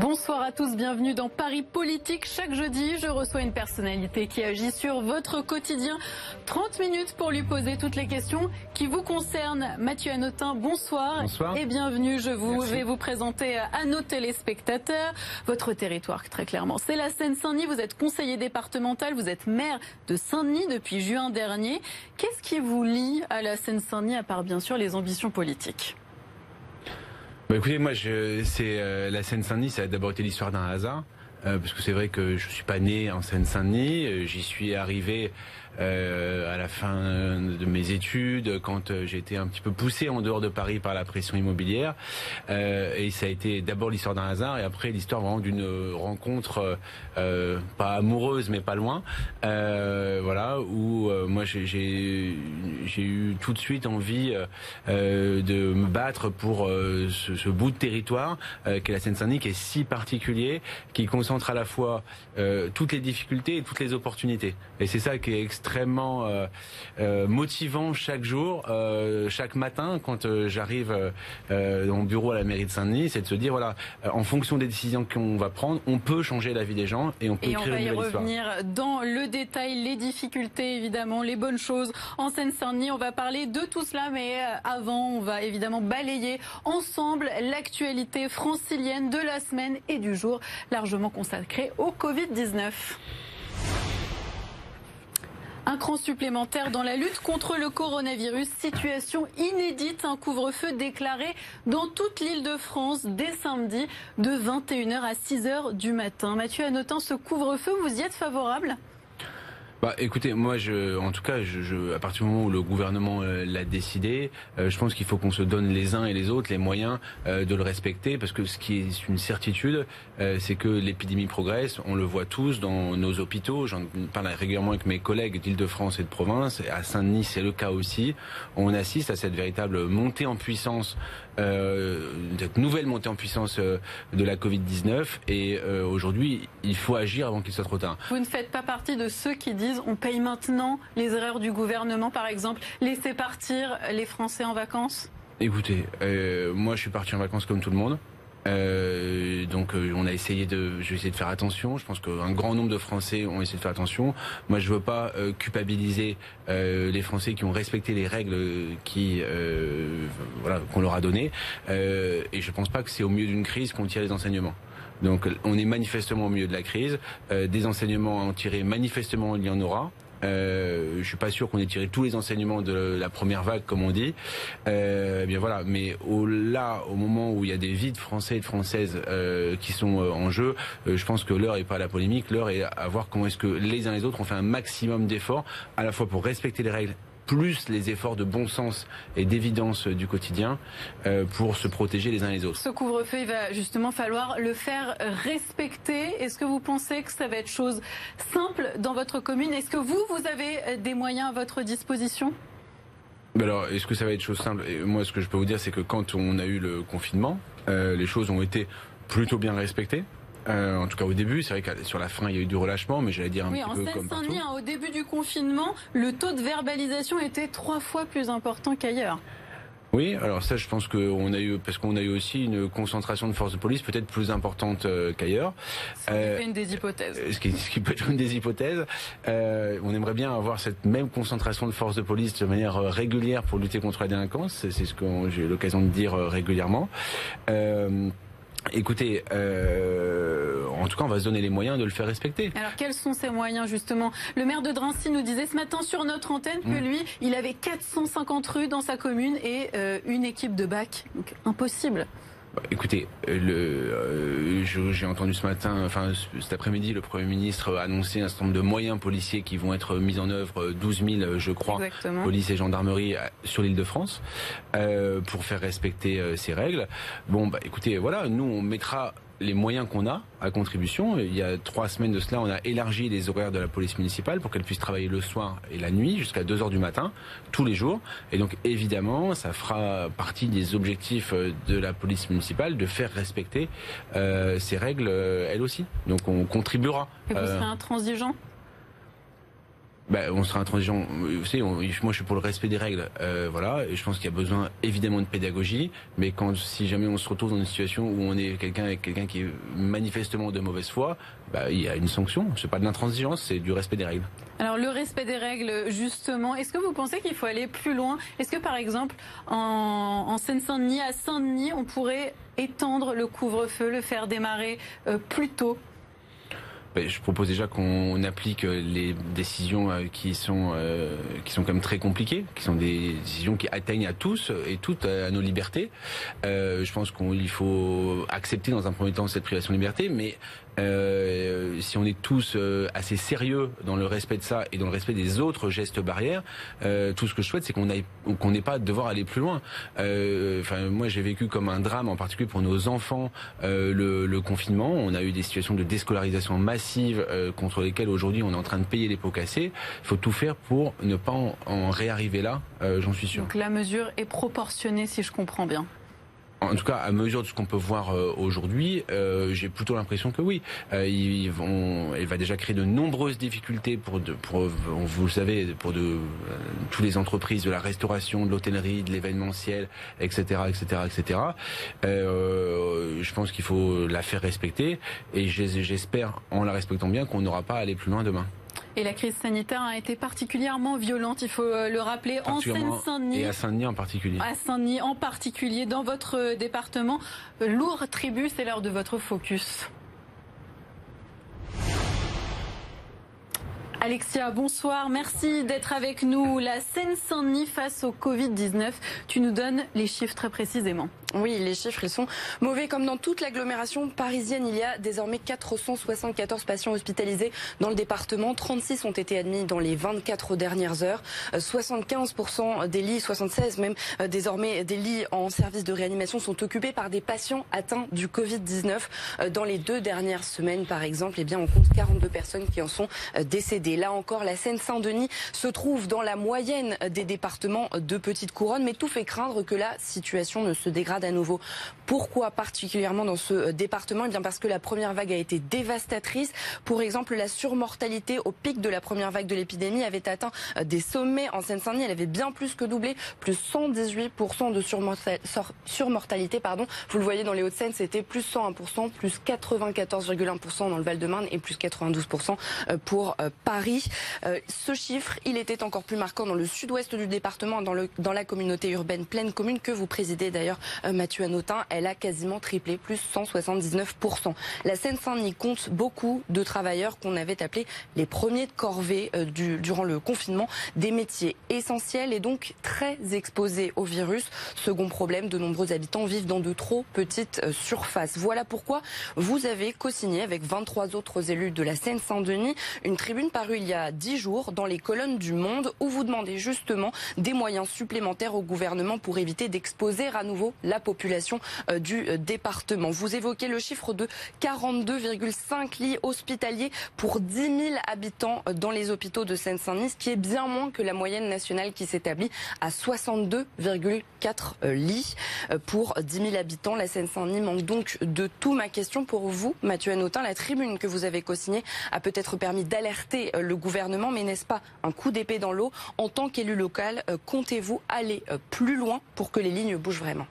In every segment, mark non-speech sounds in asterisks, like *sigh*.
Bonsoir à tous, bienvenue dans Paris Politique. Chaque jeudi, je reçois une personnalité qui agit sur votre quotidien. 30 minutes pour lui poser toutes les questions qui vous concernent. Mathieu Anotin, bonsoir. Bonsoir. Et bienvenue. Je vous, vais vous présenter à nos téléspectateurs votre territoire, très clairement. C'est la Seine-Saint-Denis. Vous êtes conseiller départemental, vous êtes maire de Saint-Denis depuis juin dernier. Qu'est-ce qui vous lie à la Seine-Saint-Denis, à part bien sûr les ambitions politiques? Bah écoutez, moi, c'est euh, la Seine-Saint-Denis, ça a d'abord été l'histoire d'un hasard, euh, parce que c'est vrai que je suis pas né en Seine-Saint-Denis, euh, j'y suis arrivé à la fin de mes études, quand euh, été un petit peu poussé en dehors de Paris par la pression immobilière. Euh, et ça a été d'abord l'histoire d'un hasard et après l'histoire vraiment d'une rencontre euh, pas amoureuse mais pas loin. Euh, voilà où moi j'ai j'ai eu tout de suite envie de me battre pour ce, ce, bout de territoire qu'est la Seine-Saint-Denis qui est si particulier, qui concentre à la fois toutes les difficultés et toutes les opportunités. Et c'est ça qui est extrêmement euh, euh, motivant chaque jour, euh, chaque matin quand j'arrive dans mon bureau à la mairie de Saint-Denis, c'est de se dire voilà, en fonction des décisions qu'on va prendre, on peut changer la vie des gens et on peut et écrire on va y revenir dans le détail, les difficultés évidemment, les bonnes choses en Seine-Saint-Denis. On va parler de tout cela, mais avant, on va évidemment balayer ensemble l'actualité francilienne de la semaine et du jour, largement consacrée au Covid-19. Un cran supplémentaire dans la lutte contre le coronavirus. Situation inédite, un couvre-feu déclaré dans toute l'île de France dès samedi de 21h à 6h du matin. Mathieu Anotin, ce couvre-feu, vous y êtes favorable? Bah, écoutez, moi, je, en tout cas, je, je, à partir du moment où le gouvernement euh, l'a décidé, euh, je pense qu'il faut qu'on se donne les uns et les autres les moyens euh, de le respecter, parce que ce qui est une certitude, c'est que l'épidémie progresse. On le voit tous dans nos hôpitaux. J'en parle régulièrement avec mes collègues d'Île-de-France et de province. À Saint-Denis, c'est le cas aussi. On assiste à cette véritable montée en puissance euh, cette nouvelle montée en puissance euh, de la Covid-19 et euh, aujourd'hui il faut agir avant qu'il soit trop tard. Vous ne faites pas partie de ceux qui disent on paye maintenant les erreurs du gouvernement par exemple, laisser partir les Français en vacances? Écoutez, moi je suis parti en vacances comme tout le monde. Euh, donc euh, on a essayé de, je vais essayer de faire attention. Je pense qu'un grand nombre de Français ont essayé de faire attention. Moi, je veux pas euh, culpabiliser euh, les Français qui ont respecté les règles qui, voilà, qu'on leur a données. et je pense pas que c'est au milieu d'une crise qu'on tire les enseignements. Donc on est manifestement au milieu de la crise. des enseignements à en tirer, manifestement il y en aura. Euh, je suis pas sûr qu'on ait tiré tous les enseignements de la première vague, comme on dit. Euh, eh bien voilà. Mais au, là, au moment où il y a des vies de Français et de Françaises euh, qui sont euh, en jeu, euh, je pense que l'heure est pas à la polémique. L'heure est à voir comment est-ce que les uns et les autres ont fait un maximum d'efforts, à la fois pour respecter les règles plus les efforts de bon sens et d'évidence du quotidien euh, pour se protéger les uns les autres. Ce couvre-feu, il va justement falloir le faire respecter. Est-ce que vous pensez que ça va être chose simple dans votre commune? Est-ce que vous, vous avez des moyens à votre disposition? Alors, est-ce que ça va être chose simple? Moi, ce que je peux vous dire, c'est que quand on a eu le confinement, euh, les choses ont été plutôt bien respectées. Euh, en tout cas au début, c'est vrai que sur la fin il y a eu du relâchement, mais j'allais dire un oui, petit peu comme partout. Hein, au début du confinement, le taux de verbalisation était trois fois plus important qu'ailleurs. Oui, alors ça, je pense qu'on a eu parce qu'on a eu aussi une concentration de forces de police peut-être plus importante euh, qu'ailleurs. Ce qui euh, une des hypothèses. Ce qui, ce qui, peut être une des hypothèses. Euh, on aimerait bien avoir cette même concentration de forces de police de manière euh, régulière pour lutter contre la délinquance. C'est ce que j'ai eu l'occasion de dire régulièrement. Écoutez, euh, en tout cas, on va se donner les moyens de le faire respecter. Alors, quels sont ces moyens, justement? Le maire de Drancy nous disait ce matin sur notre antenne que mm. lui, il avait 450 rues dans sa commune et euh, une équipe de bac. Donc, impossible. Bah, écoutez, euh, le, euh, j'ai entendu ce matin, enfin cet après-midi, le Premier ministre a annoncé un certain nombre de moyens policiers qui vont être mis en œuvre, 12 000, je crois, police et gendarmerie sur l'île de France, euh, pour faire respecter euh, ces règles. Bon, bah écoutez, voilà, nous on mettra les moyens qu'on a à contribution. Il y a trois semaines de cela, on a élargi les horaires de la police municipale pour qu'elle puisse travailler le soir et la nuit jusqu'à 2 heures du matin, tous les jours. Et donc, évidemment, ça fera partie des objectifs euh, de la police municipale de faire respecter euh, ces règles, euh, elle aussi. Donc, on contribuera. Et vous serez intransigeant bah, on sera intransigeant. Vous savez, moi je suis pour le respect des règles, euh, voilà. Et je pense qu'il y a besoin évidemment de pédagogie, mais quand si jamais on se retrouve dans une situation où on est quelqu'un quelqu'un qui est manifestement de mauvaise foi, bah, il y a une sanction. C'est pas de l'intransigeance, c'est du respect des règles. Alors le respect des règles, justement, est-ce que vous pensez qu'il faut aller plus loin? Est-ce que par exemple en, en Seine-Saint-Denis, à Saint-Denis, on pourrait étendre le couvre-feu, le faire démarrer euh, plus tôt? ben, je propose déjà qu'on applique euh, les décisions euh, qui sont euh, qui sont quand même très compliquées, qui sont des décisions qui atteignent à tous et toutes à nos libertés. Je pense qu'il faut accepter dans un premier temps cette privation de liberté, mais euh, si on est tous assez sérieux dans le respect de ça et dans le respect des autres gestes barrières, euh, tout ce que je souhaite, c'est qu'on qu'on n'ait pas à devoir aller plus loin. Enfin, moi, j'ai vécu comme un drame, en particulier pour nos enfants, le, le, confinement. On a eu des situations de déscolarisation massive euh, contre lesquelles aujourd'hui on est en train de payer les pots cassés. Il faut tout faire pour ne pas en, réarriver là, euh, j'en suis sûr. Donc la mesure est proportionnée si je comprends bien en tout cas, à mesure de ce qu'on peut voir euh, aujourd'hui, j'ai plutôt l'impression que oui. ils vont, elle va déjà créer de nombreuses difficultés pour, de, pour vous le savez, pour de toutes les entreprises de la restauration, de l'hôtellerie, de l'événementiel, etc., etc., etc. je pense qu'il faut la faire respecter et j'espère, en la respectant bien, qu'on n'aura pas à aller plus loin demain. Et la crise sanitaire a été particulièrement violente, il faut euh, le rappeler, en Seine-Saint-Denis. Et à Saint-Denis en particulier. À Saint-Denis en particulier, dans votre département. Lourd tribut, c'est l'heure de votre focus. Alexia, bonsoir. Merci d'être avec nous. La Seine-Saint-Denis face au Covid-19. Tu nous donnes les chiffres très précisément. Oui, les chiffres, ils sont mauvais. Comme dans toute l'agglomération parisienne, il y a désormais 474 patients hospitalisés dans le département. 36 ont été admis dans les 24 dernières heures. 75% des lits, 76 même euh, désormais des lits en service de réanimation sont occupés par des patients atteints du Covid-19. Euh, dans les deux dernières semaines, par exemple, eh bien, on compte 42 personnes qui en sont euh, décédées. Là encore, la Seine-Saint-Denis se trouve dans la moyenne des départements de Petite Couronne, mais tout fait craindre que la situation ne se dégrade à nouveau. Pourquoi particulièrement dans ce euh, département? Eh bien parce que la première vague a été dévastatrice. Pour exemple, la surmortalité au pic de la première vague de l'épidémie avait atteint euh, des sommets en Seine-Saint-Denis. Elle avait bien plus que doublé, plus 118% de surmortalité. Pardon. Vous le voyez dans les Hauts-de-Seine, c'était plus 101%, plus 94,1% dans le Val-de-Marne et plus 92% euh, pour Paris. Ce chiffre, il était encore plus marquant dans le sud-ouest du département, dans, le, dans la communauté urbaine pleine commune que vous présidez d'ailleurs, Mathieu Anotin, elle a quasiment triplé, plus 179%. La Seine-Saint-Denis compte beaucoup de travailleurs qu'on avait appelés les premiers de corvée euh, du, durant le confinement, des métiers essentiels et donc très exposés au virus. Second problème, de nombreux habitants vivent dans de trop petites euh, surfaces. Voilà pourquoi vous avez co-signé avec 23 autres élus de la Seine-Saint-Denis une tribune parue il y a 10 jours dans les colonnes du Monde où vous demandez justement des moyens supplémentaires au gouvernement pour éviter d'exposer à nouveau la population euh, du euh, département. Vous évoquez le chiffre de 42,5 lits hospitaliers pour 10 000 habitants euh, dans les hôpitaux de Seine-Saint-Denis, ce qui est bien moins que la moyenne nationale qui s'établit à 62,4 lits pour 10 000 habitants. La Seine-Saint-Denis manque donc de tout. Ma question pour vous, Mathieu Anotin, la tribune que vous avez co-signée a peut-être permis d'alerter le gouvernement, mais n'est-ce pas un coup d'épée dans l'eau En tant qu'élu local, comptez-vous aller plus loin pour que les lignes bougent vraiment?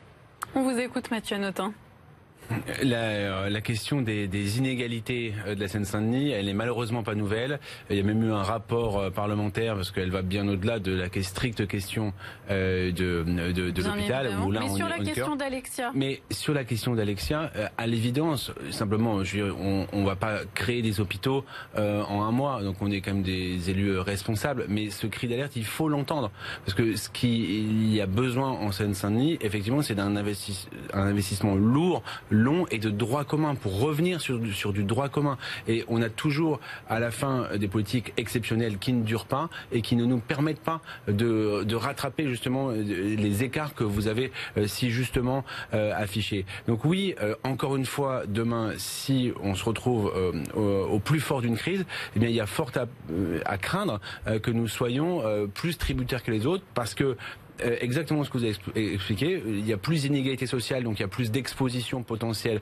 On vous écoute, Mathieu Notin. La, euh, la, question des, des, inégalités euh, de la Seine-Saint-Denis, elle est malheureusement pas nouvelle. Il y a même eu un rapport euh, parlementaire parce qu'elle va bien au-delà de la stricte question de, de, de l'hôpital. Mais sur la question d'Alexia. Mais sur la question d'Alexia, à l'évidence, simplement, je, on, on va pas créer des hôpitaux en un mois, donc on est quand même des élus responsables. Mais ce cri d'alerte, il faut l'entendre parce que ce qu'il y a besoin en Seine-Saint-Denis, effectivement, c'est d'un un investissement lourd long et de droit commun pour revenir sur, sur du droit commun. Et on a toujours à la fin des politiques exceptionnelles qui ne durent pas et qui ne nous permettent pas de, de rattraper justement les écarts que vous avez euh, si justement euh, affichés. Donc oui, euh, encore une fois, demain, si on se retrouve au, plus fort d'une crise, eh bien il y a fort à, à craindre que nous soyons plus tributaires que les autres parce que exactement ce que vous avez expliqué. Il y a plus d'inégalités sociales, donc il y a plus d'exposition potentielle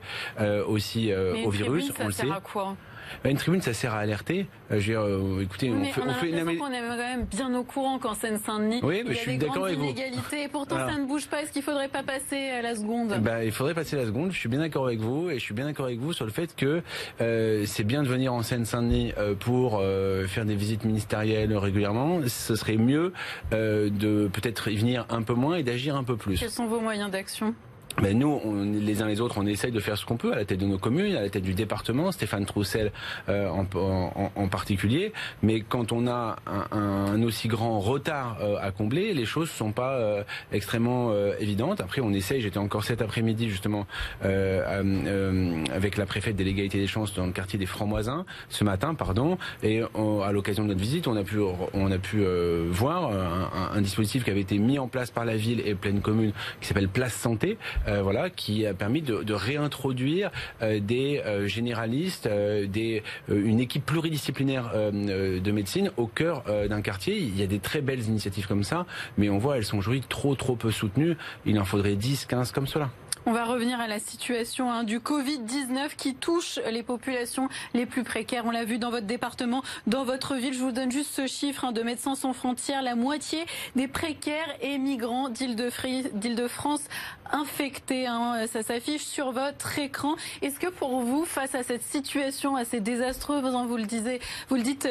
aussi au virus. on le sait. À quoi? Une tribune, ça sert à alerter. Euh, je veux dire, euh, écoutez, on fait, on, a fait une... qu'on est quand même bien au courant qu'en Seine-Saint-Denis, oui, il y a je suis des grandes inégalités. Et pourtant, ça ne bouge pas. Est-ce qu'il faudrait pas passer à la seconde? Bah, Il faudrait passer à la seconde. Je suis bien d'accord avec vous. Et je suis bien d'accord avec vous sur le fait que euh, c'est bien de venir en Seine-Saint-Denis euh, pour euh, faire des visites ministérielles régulièrement. Ce serait mieux euh, de peut-être y venir un peu moins et d'agir un peu plus. Quels sont vos moyens d'action? Ben nous, on, les uns les autres, on essaye de faire ce qu'on peut à la tête de nos communes, à la tête du département, Stéphane Troussel euh, en, en, en, particulier. Mais quand on a un, un aussi grand retard euh, à combler, les choses sont pas euh, extrêmement euh, évidentes. Après, on essaye. J'étais encore cet après-midi justement avec la préfète de l'égalité des chances dans le quartier des Francs-Moisins ce matin, pardon. Et à l'occasion de notre visite, on a pu on a pu voir un, un, dispositif qui avait été mis en place par la ville et pleine commune qui s'appelle Place Santé euh, voilà, qui a permis de, de réintroduire euh, des euh, généralistes, des, une équipe pluridisciplinaire de médecine au cœur d'un quartier. Il y a des très belles initiatives comme ça, mais on voit elles sont aujourd'hui trop trop peu soutenues. Il en faudrait 10, 15 comme cela. On va revenir à la situation hein, du Covid-19 qui touche les populations les plus précaires. On l'a vu dans votre département, dans votre ville. Je vous donne juste ce chiffre hein, de Médecins sans frontières. La moitié des précaires et migrants d'Île-de-France infectés. Hein, ça s'affiche sur votre écran. Est-ce que pour vous, face à cette situation assez désastreuse, vous le disiez, vous le dites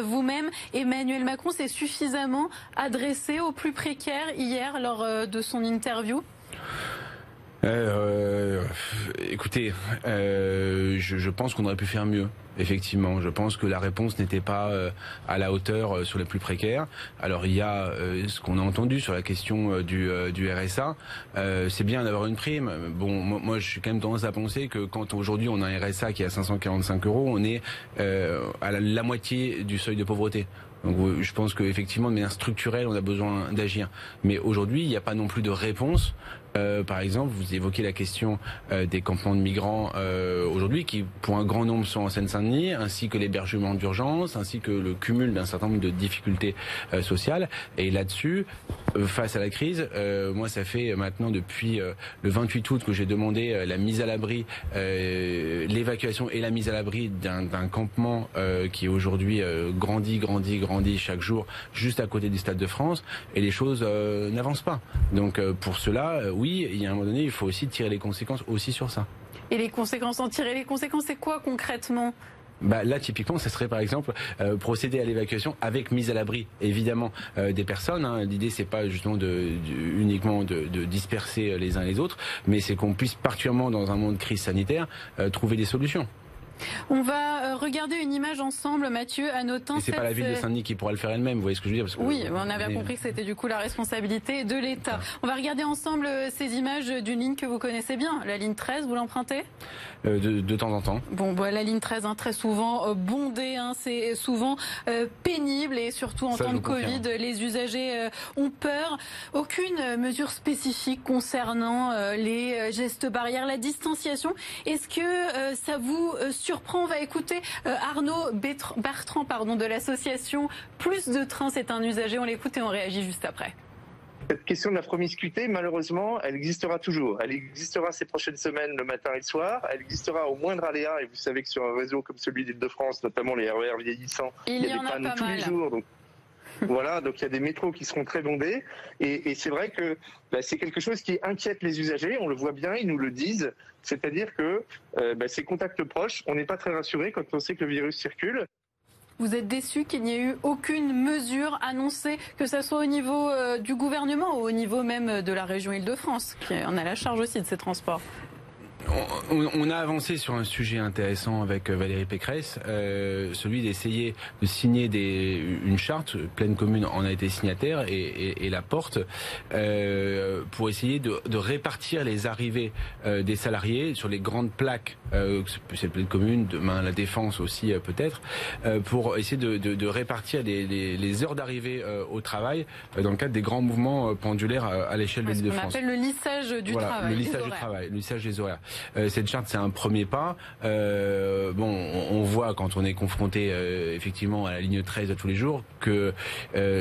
vous-même, Emmanuel Macron s'est suffisamment adressé aux plus précaires hier lors euh, de son interview? Euh, écoutez, euh, je, je, pense qu'on aurait pu faire mieux. Effectivement, je pense que la réponse n'était pas euh, à la hauteur euh, sur les plus précaires. Alors il y a euh, ce qu'on a entendu sur la question du, du RSA. c'est bien d'avoir une prime. Bon, moi, je suis quand même tendance à penser que quand aujourd'hui on a un RSA qui est à 545 euros, on est à la moitié du seuil de pauvreté. Donc je pense qu'effectivement, de manière structurelle, on a besoin d'agir. Mais aujourd'hui, il n'y a pas non plus de réponse. Euh, par exemple, vous évoquez la question euh, des campements de migrants euh, aujourd'hui, qui pour un grand nombre sont en Seine-Saint-Denis, ainsi que l'hébergement d'urgence, ainsi que le cumul d'un certain nombre de difficultés euh, sociales. Et là-dessus, euh, face à la crise, moi, ça fait maintenant depuis le 28 août que j'ai demandé la mise à l'abri, l'évacuation et la mise à l'abri d'un campement qui aujourd'hui grandit, grandit, grandit chaque jour juste à côté du Stade de France et les choses euh, n'avancent pas. Donc euh, pour cela, euh, oui, il y a un moment donné, il faut aussi tirer les conséquences aussi sur ça. Et les conséquences, en tirer les conséquences, c'est quoi concrètement? Bah, là, typiquement, ce serait par exemple procéder à l'évacuation avec mise à l'abri, évidemment, des personnes. Hein. L'idée, c'est pas justement de, uniquement de, de, disperser les uns les autres, mais c'est qu'on puisse, particulièrement dans un monde de crise sanitaire, trouver des solutions. On va euh, regarder une image ensemble, Mathieu, à notant. C'est pas la ville de Saint-Denis qui pourra le faire elle-même, vous voyez ce que je veux dire Oui, on avait compris que c'était du coup la responsabilité de l'État. On va regarder ensemble euh, ces images d'une ligne que vous connaissez bien, la ligne 13, vous l'empruntez? Euh, de, temps en temps. Bon, bah, la ligne 13, hein, très souvent bondée, hein, c'est souvent pénible et surtout en temps de Covid, les usagers ont peur. Aucune mesure spécifique concernant les gestes barrières, la distanciation. Est-ce que ça vous surprend. On va écouter euh, Arnaud Bertrand pardon, de l'association Plus de trains, c'est un usager. On l'écoute et on réagit juste après. Cette question de la promiscuité, malheureusement, elle existera toujours. Elle existera ces prochaines semaines, le matin et le soir. Elle existera au moindre aléa. Et vous savez que sur un réseau comme celui d'Île-de-France, notamment les RER e vieillissants, il, y, a des pannes tous les jours. Donc *laughs* voilà, donc il y a des métros qui seront très bondés. Et, c'est vrai que bah, c'est quelque chose qui inquiète les usagers. On le voit bien, ils nous le disent. C'est-à-dire que euh, bah, ces contacts proches, on n'est pas très rassuré quand on sait que le virus circule. Vous êtes déçu qu'il n'y ait eu aucune mesure annoncée, que ce soit au niveau euh, du gouvernement ou au niveau même de la région Île-de-France, qui en a la charge aussi de ces transports on, a avancé sur un sujet intéressant avec euh, Valérie Pécresse, euh, celui d'essayer de signer des, une charte, pleine commune en a été signataire et, la porte, euh, pour essayer de, répartir les arrivées des salariés sur les grandes plaques, c'est pleine commune, demain la défense aussi peut-être, pour essayer de, répartir les, heures d'arrivée au travail dans le cadre des grands mouvements pendulaires à, l'échelle de l'île de France. On appelle le lissage du travail. Le lissage du travail, le lissage des horaires. Cette charte, c'est un premier pas. bon, on, voit quand on est confronté effectivement à la ligne 13 tous les jours que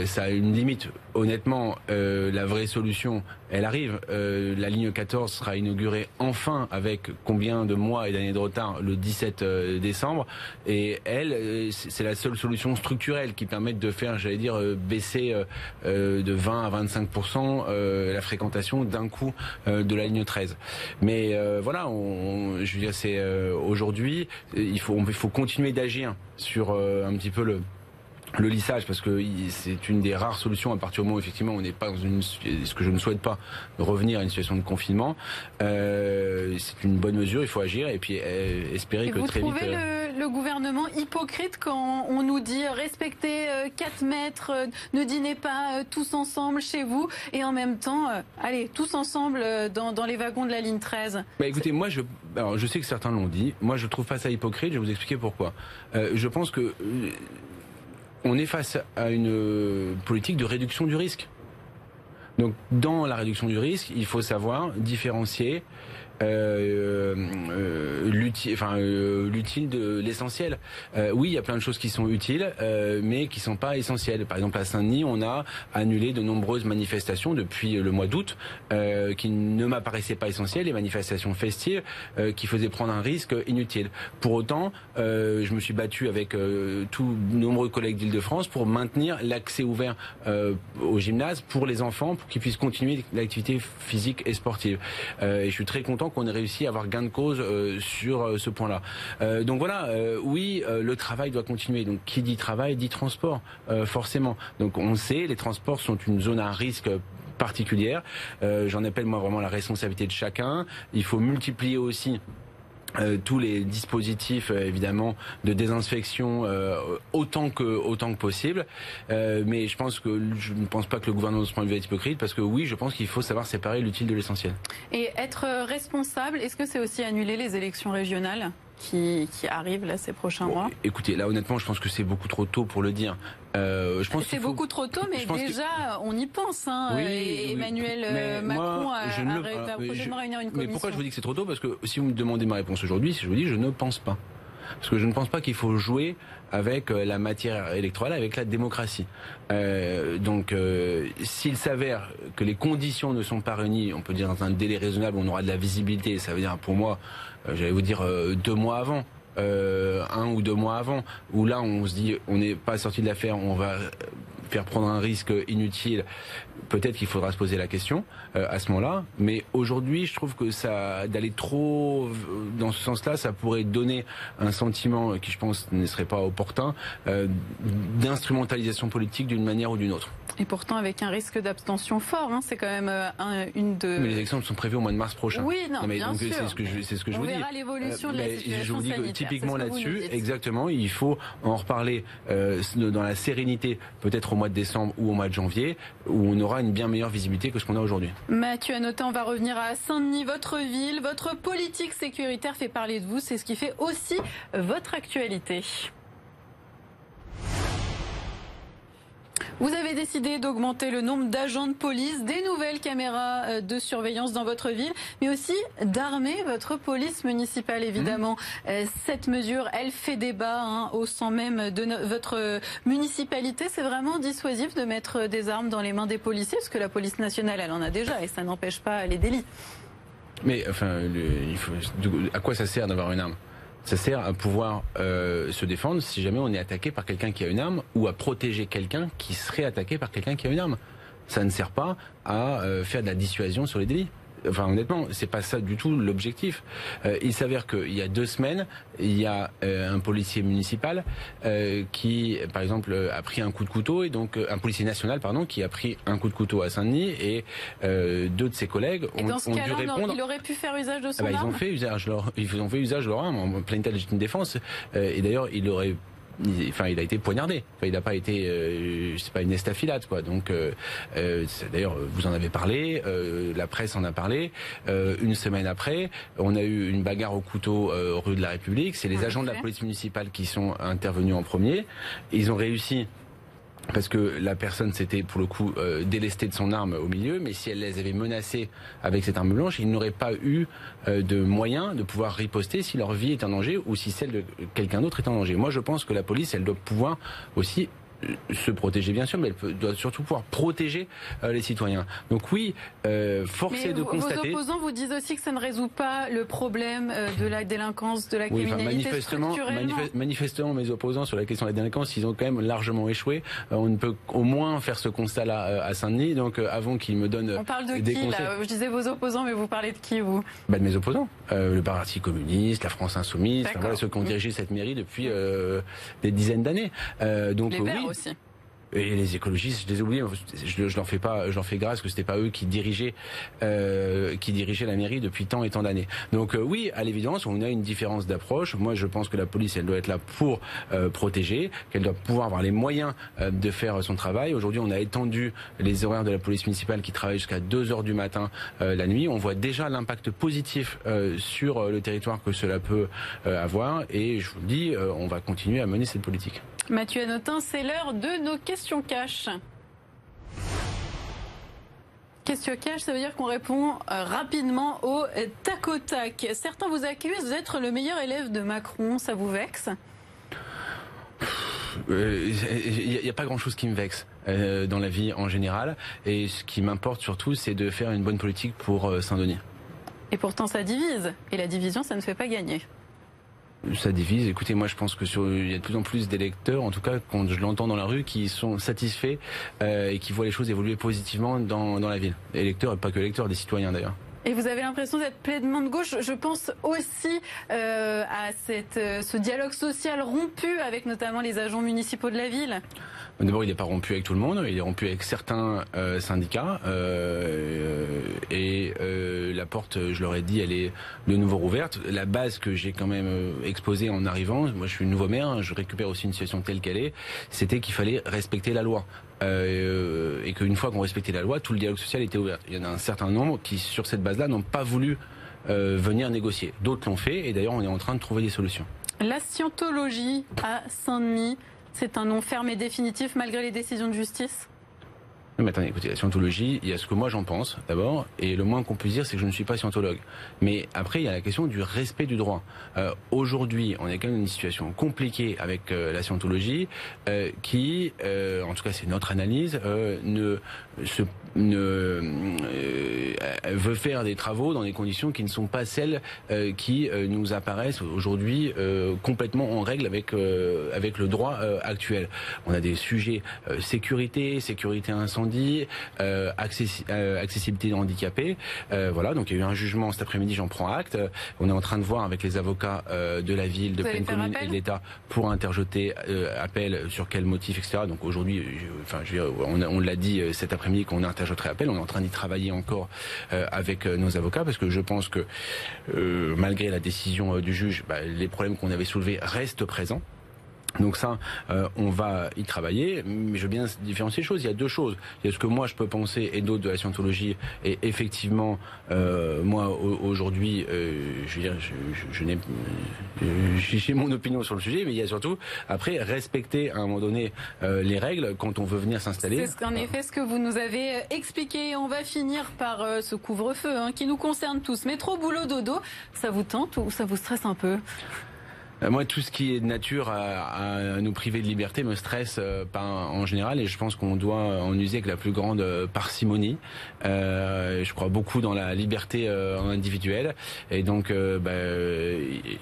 ça a une limite. Honnêtement, la vraie solution, elle arrive. la ligne 14 sera inaugurée enfin avec combien de mois et d'années de retard le 17 décembre. Et elle, c'est la seule solution structurelle qui permette de faire, j'allais dire, baisser de 20 à 25 la fréquentation d'un coup de la ligne 13. Mais voilà, je veux dire, c'est aujourd'hui, il faut, il faut continuer d'agir sur un petit peu le le lissage parce que c'est une des rares solutions à partir du moment où effectivement on n'est pas dans une ce que je ne souhaite pas revenir à une situation de confinement. Euh, c'est une bonne mesure il faut agir et puis euh, espérer que très vite euh, le, le, gouvernement hypocrite quand on nous dit respectez 4 mètres ne dînez pas tous ensemble chez vous et en même temps allez tous ensemble dans, dans, les wagons de la ligne 13 bah écoutez moi je alors je sais que certains l'ont dit. Moi je trouve pas ça hypocrite je vais vous expliquer pourquoi. Je pense que on est face à une euh, politique de réduction du risque. Donc, dans la réduction du risque, il faut savoir différencier l'utile, enfin euh, l'utile de l'essentiel. oui, il y a plein de choses qui sont utiles, mais qui sont pas essentielles. Par exemple, à Saint-Denis, on a annulé de nombreuses manifestations depuis le mois d'août qui ne m'apparaissaient pas essentielles, les manifestations festives qui faisaient prendre un risque inutile. Pour autant, je me suis battu avec tous nombreux collègues d'Île-de-France pour maintenir l'accès ouvert au gymnase pour les enfants, pour qu'ils puissent continuer l'activité physique et sportive. et je suis très content qu'on ait réussi à avoir gain de cause euh, sur euh, ce point-là. Euh, donc voilà, oui, le travail doit continuer. Donc qui dit travail dit transport, forcément. Donc on sait, les transports sont une zone à risque particulière. J'en appelle moi vraiment la responsabilité de chacun. Il faut multiplier aussi euh, tous les dispositifs euh, évidemment de désinfection euh, autant que autant que possible. Mais je pense que je ne pense pas que le gouvernement de ce point de vue hypocrite parce que oui je pense qu'il faut savoir séparer l'utile de l'essentiel. Et être responsable est-ce que c'est aussi annuler les élections régionales? Qui, qui arrivent là ces prochains mois Écoutez, là honnêtement, je pense que c'est beaucoup trop tôt pour le dire. Euh, je pense c'est beaucoup trop tôt, mais déjà on y pense. Hein, Emmanuel euh, Macron a, va prochainement réunir une commission. Mais pourquoi je vous dis que c'est trop tôt? Parce que si vous me demandez ma réponse aujourd'hui, si je vous dis je ne pense pas. Parce que je ne pense pas qu'il faut jouer avec euh, la matière électorale, avec la démocratie. Euh, donc, euh, s'il s'avère que les conditions ne sont pas réunies, on peut dire dans un délai raisonnable, on aura de la visibilité. Ça veut dire, pour moi, j'allais vous dire deux mois avant. un ou deux mois avant, où là on se dit on n'est pas sorti de l'affaire, on va faire prendre un risque inutile, peut-être qu'il faudra se poser la question euh, à ce moment-là. Mais aujourd'hui, je trouve que ça d'aller trop dans ce sens-là, ça pourrait donner un sentiment qui, je pense, ne serait pas opportun euh, d'instrumentalisation politique d'une manière ou d'une autre. Et pourtant, avec un risque d'abstention fort, hein, c'est quand même euh, une de. Mais les élections sont prévues au mois de mars prochain. Oui, non, mais bien C'est ce que je, c'est ce que je On vous dis. verra l'évolution de la situation Je vous dis que, typiquement là-dessus, exactement, il faut en reparler dans la sérénité, peut-être au mois de décembre ou au mois de janvier, où on aura une bien meilleure visibilité que ce qu'on a aujourd'hui. Mathieu Anotin, on va revenir à Saint-Denis, votre ville. Votre politique sécuritaire fait parler de vous. C'est ce qui fait aussi votre actualité. Vous avez décidé d'augmenter le nombre d'agents de police, des nouvelles caméras euh, de surveillance dans votre ville, mais aussi d'armer votre police municipale, évidemment. Mmh. Euh, cette mesure, elle fait débat hein, au sein même de votre municipalité. C'est vraiment dissuasif de mettre des armes dans les mains des policiers, parce que la police nationale, elle en a déjà, et ça n'empêche pas les délits. Mais enfin, il faut, à quoi ça sert d'avoir une arme? Ça sert à pouvoir euh, se défendre si jamais on est attaqué par quelqu'un qui a une arme ou à protéger quelqu'un qui serait attaqué par quelqu'un qui a une arme. Ça ne sert pas à euh, faire de la dissuasion sur les délits. Enfin, honnêtement, c'est pas ça du tout l'objectif. Euh, il s'avère qu'il y a deux semaines, il y a euh, un policier municipal euh, qui, par exemple, a pris un coup de couteau et donc un policier national, pardon, qui a pris un coup de couteau à Saint-Denis et deux de ses collègues ont, dû répondre. il aurait pu faire usage de son ah bah, Ils ont fait usage leur, ils ont fait usage de leur arme en plein état de légitime défense. et d'ailleurs, il aurait il, enfin, il a été poignardé. il n'a pas été, euh, c'est pas une estafilade, quoi. Donc, euh, euh d'ailleurs, vous en avez parlé, euh, la presse en a parlé. Euh, une semaine après, on a eu une bagarre au couteau rue de la République. C'est les agents de la police municipale qui sont intervenus en premier. Ils ont réussi parce que la personne s'était pour le coup euh, délestée de son arme au milieu, mais si elle les avait menacés avec cette arme blanche, ils n'auraient pas eu euh, de moyens de pouvoir riposter si leur vie est en danger ou si celle de quelqu'un d'autre est en danger. Moi, je pense que la police, elle doit pouvoir aussi se protéger bien sûr, mais elle peut, doit surtout pouvoir protéger euh, les citoyens. Donc oui, euh, force est de constater. Vos opposants vous disent aussi que ça ne résout pas le problème euh, de la délinquance, de la oui, criminalité manifestement, manifestement, mes opposants sur la question de la délinquance, ils ont quand même largement échoué. Euh, on ne peut au moins faire ce constat-là euh, à Saint-Denis. Donc avant qu'ils me donnent on parle de qui, Là Je disais vos opposants, mais vous parlez de qui vous? Bah, De mes opposants. le Parti communiste, la France insoumise, enfin, voilà ceux qui ont dirigé cette mairie depuis des dizaines d'années. donc oui aussi. Et les écologistes, je les oublie, je, je n'en fais pas, j'en fais grâce que c'était pas eux qui dirigeaient, euh, qui dirigeaient la mairie depuis tant et tant d'années. Donc euh, oui, à l'évidence, on a une différence d'approche. Moi, je pense que la police, elle doit être là pour euh, protéger, qu'elle doit pouvoir avoir les moyens euh, de faire son travail. Aujourd'hui, on a étendu les horaires de la police municipale qui travaille jusqu'à 2 heures du matin euh, la nuit. On voit déjà l'impact positif sur le territoire que cela peut avoir. Et je vous le dis, on va continuer à mener cette politique. Mathieu Anotin, c'est l'heure de nos questions cash. Question cash, ça veut dire qu'on répond euh, rapidement au tac au tac. Certains vous accusent d'être le meilleur élève de Macron, ça vous vexe? Il euh, n'y a, pas grand chose qui me vexe euh, dans la vie en général. Et ce qui m'importe surtout, c'est de faire une bonne politique pour Saint-Denis. Et pourtant, ça divise. Et la division, ça ne fait pas gagner ça divise. Écoutez, moi je pense que sur, il y a de plus en plus d'électeurs, en tout cas quand je l'entends dans la rue, qui sont satisfaits euh, et qui voient les choses évoluer positivement dans, dans la ville. Électeurs et pas que électeurs, des citoyens d'ailleurs. Et vous avez l'impression d'être pleinement de gauche. Je pense aussi euh, à euh, ce dialogue social rompu avec notamment les agents municipaux de la ville. D'abord, il n'est pas rompu avec tout le monde, il est rompu avec certains euh, syndicats. Et la porte, je leur ai dit, elle est de nouveau rouverte. La base que j'ai quand même exposée en arrivant, moi je suis nouveau maire, hein, je récupère aussi une situation telle qu'elle est, c'était qu'il fallait respecter la loi. Euh, et qu'une fois qu'on respectait la loi, tout le dialogue social était ouvert. Il y en a un certain nombre qui, sur cette base-là, n'ont pas voulu euh, venir négocier. D'autres l'ont fait, et d'ailleurs, on est en train de trouver des solutions. La scientologie à Saint-Denis, c'est un nom ferme et définitif malgré les décisions de justice? Mais attendez, écoutez, la scientologie, il y a ce que moi j'en pense, d'abord, et le moins qu'on puisse dire, c'est que je ne suis pas scientologue. Mais après, il y a la question du respect du droit. Euh, Aujourd'hui, on est quand même dans une situation compliquée avec euh, la scientologie, euh, qui, euh, en tout cas c'est notre analyse, euh, ne, se, ne veut faire des travaux dans des conditions qui ne sont pas celles qui nous apparaissent aujourd'hui complètement en règle avec, avec le droit actuel. On a des sujets sécurité, sécurité incendie, dit, euh, euh, accessibilité handicapée. Euh, voilà, donc il y a eu un jugement cet après-midi, j'en prends acte. On est en train de voir avec les avocats de la ville, de pleine commune et de l'État pour interjeter appel sur quel motif, etc. Donc aujourd'hui, enfin, on, on l'a dit cet après-midi qu'on interjeterait appel. On est en train d'y travailler encore avec nos avocats parce que je pense que malgré la décision du juge, bah, les problèmes qu'on avait soulevés restent présents. Donc ça, euh, on va y travailler, mais je veux bien différencier les choses. Il y a deux choses. Il y a ce que moi je peux penser et d'autres de la scientologie. Et effectivement, euh, moi aujourd'hui, euh, je veux dire, je, je, n'ai, j'ai mon opinion sur le sujet, mais il y a surtout après respecter à un moment donné les règles quand on veut venir s'installer. C'est en effet ce que vous nous avez expliqué. On va finir par ce couvre-feu hein, qui nous concerne tous. Métro, boulot, dodo, ça vous tente ou ça vous stresse un peu? euh, moi, tout ce qui est de nature à, nous priver de liberté me stresse euh, pas en général et je pense qu'on doit en user avec la plus grande euh, parcimonie. Euh, je crois beaucoup dans la liberté individuelle et donc bah,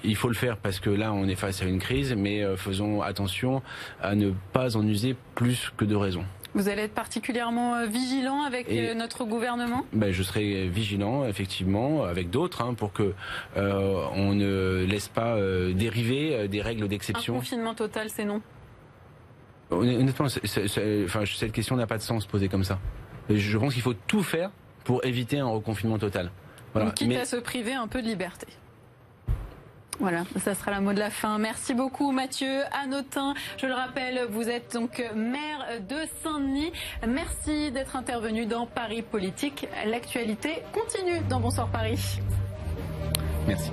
il faut le faire parce que là, on est face à une crise, mais faisons attention à ne pas en user plus que de raison. Vous allez être particulièrement euh, vigilant avec euh, notre gouvernement? Ben, Je serai vigilant, effectivement, avec d'autres, hein, pour que euh, on ne laisse pas dériver des règles d'exception. Un confinement total, c'est non? Honnêtement, enfin, cette question n'a pas de sens posée comme ça. Je pense qu'il faut tout faire pour éviter un reconfinement total. Voilà. quitte à se priver un peu de liberté. Voilà, ça sera la mot de la fin. Merci beaucoup Mathieu Anotin. Je le rappelle, vous êtes donc maire de Saint-Denis. Merci d'être intervenu dans Paris Politique. L'actualité continue dans Bonsoir Paris. Merci.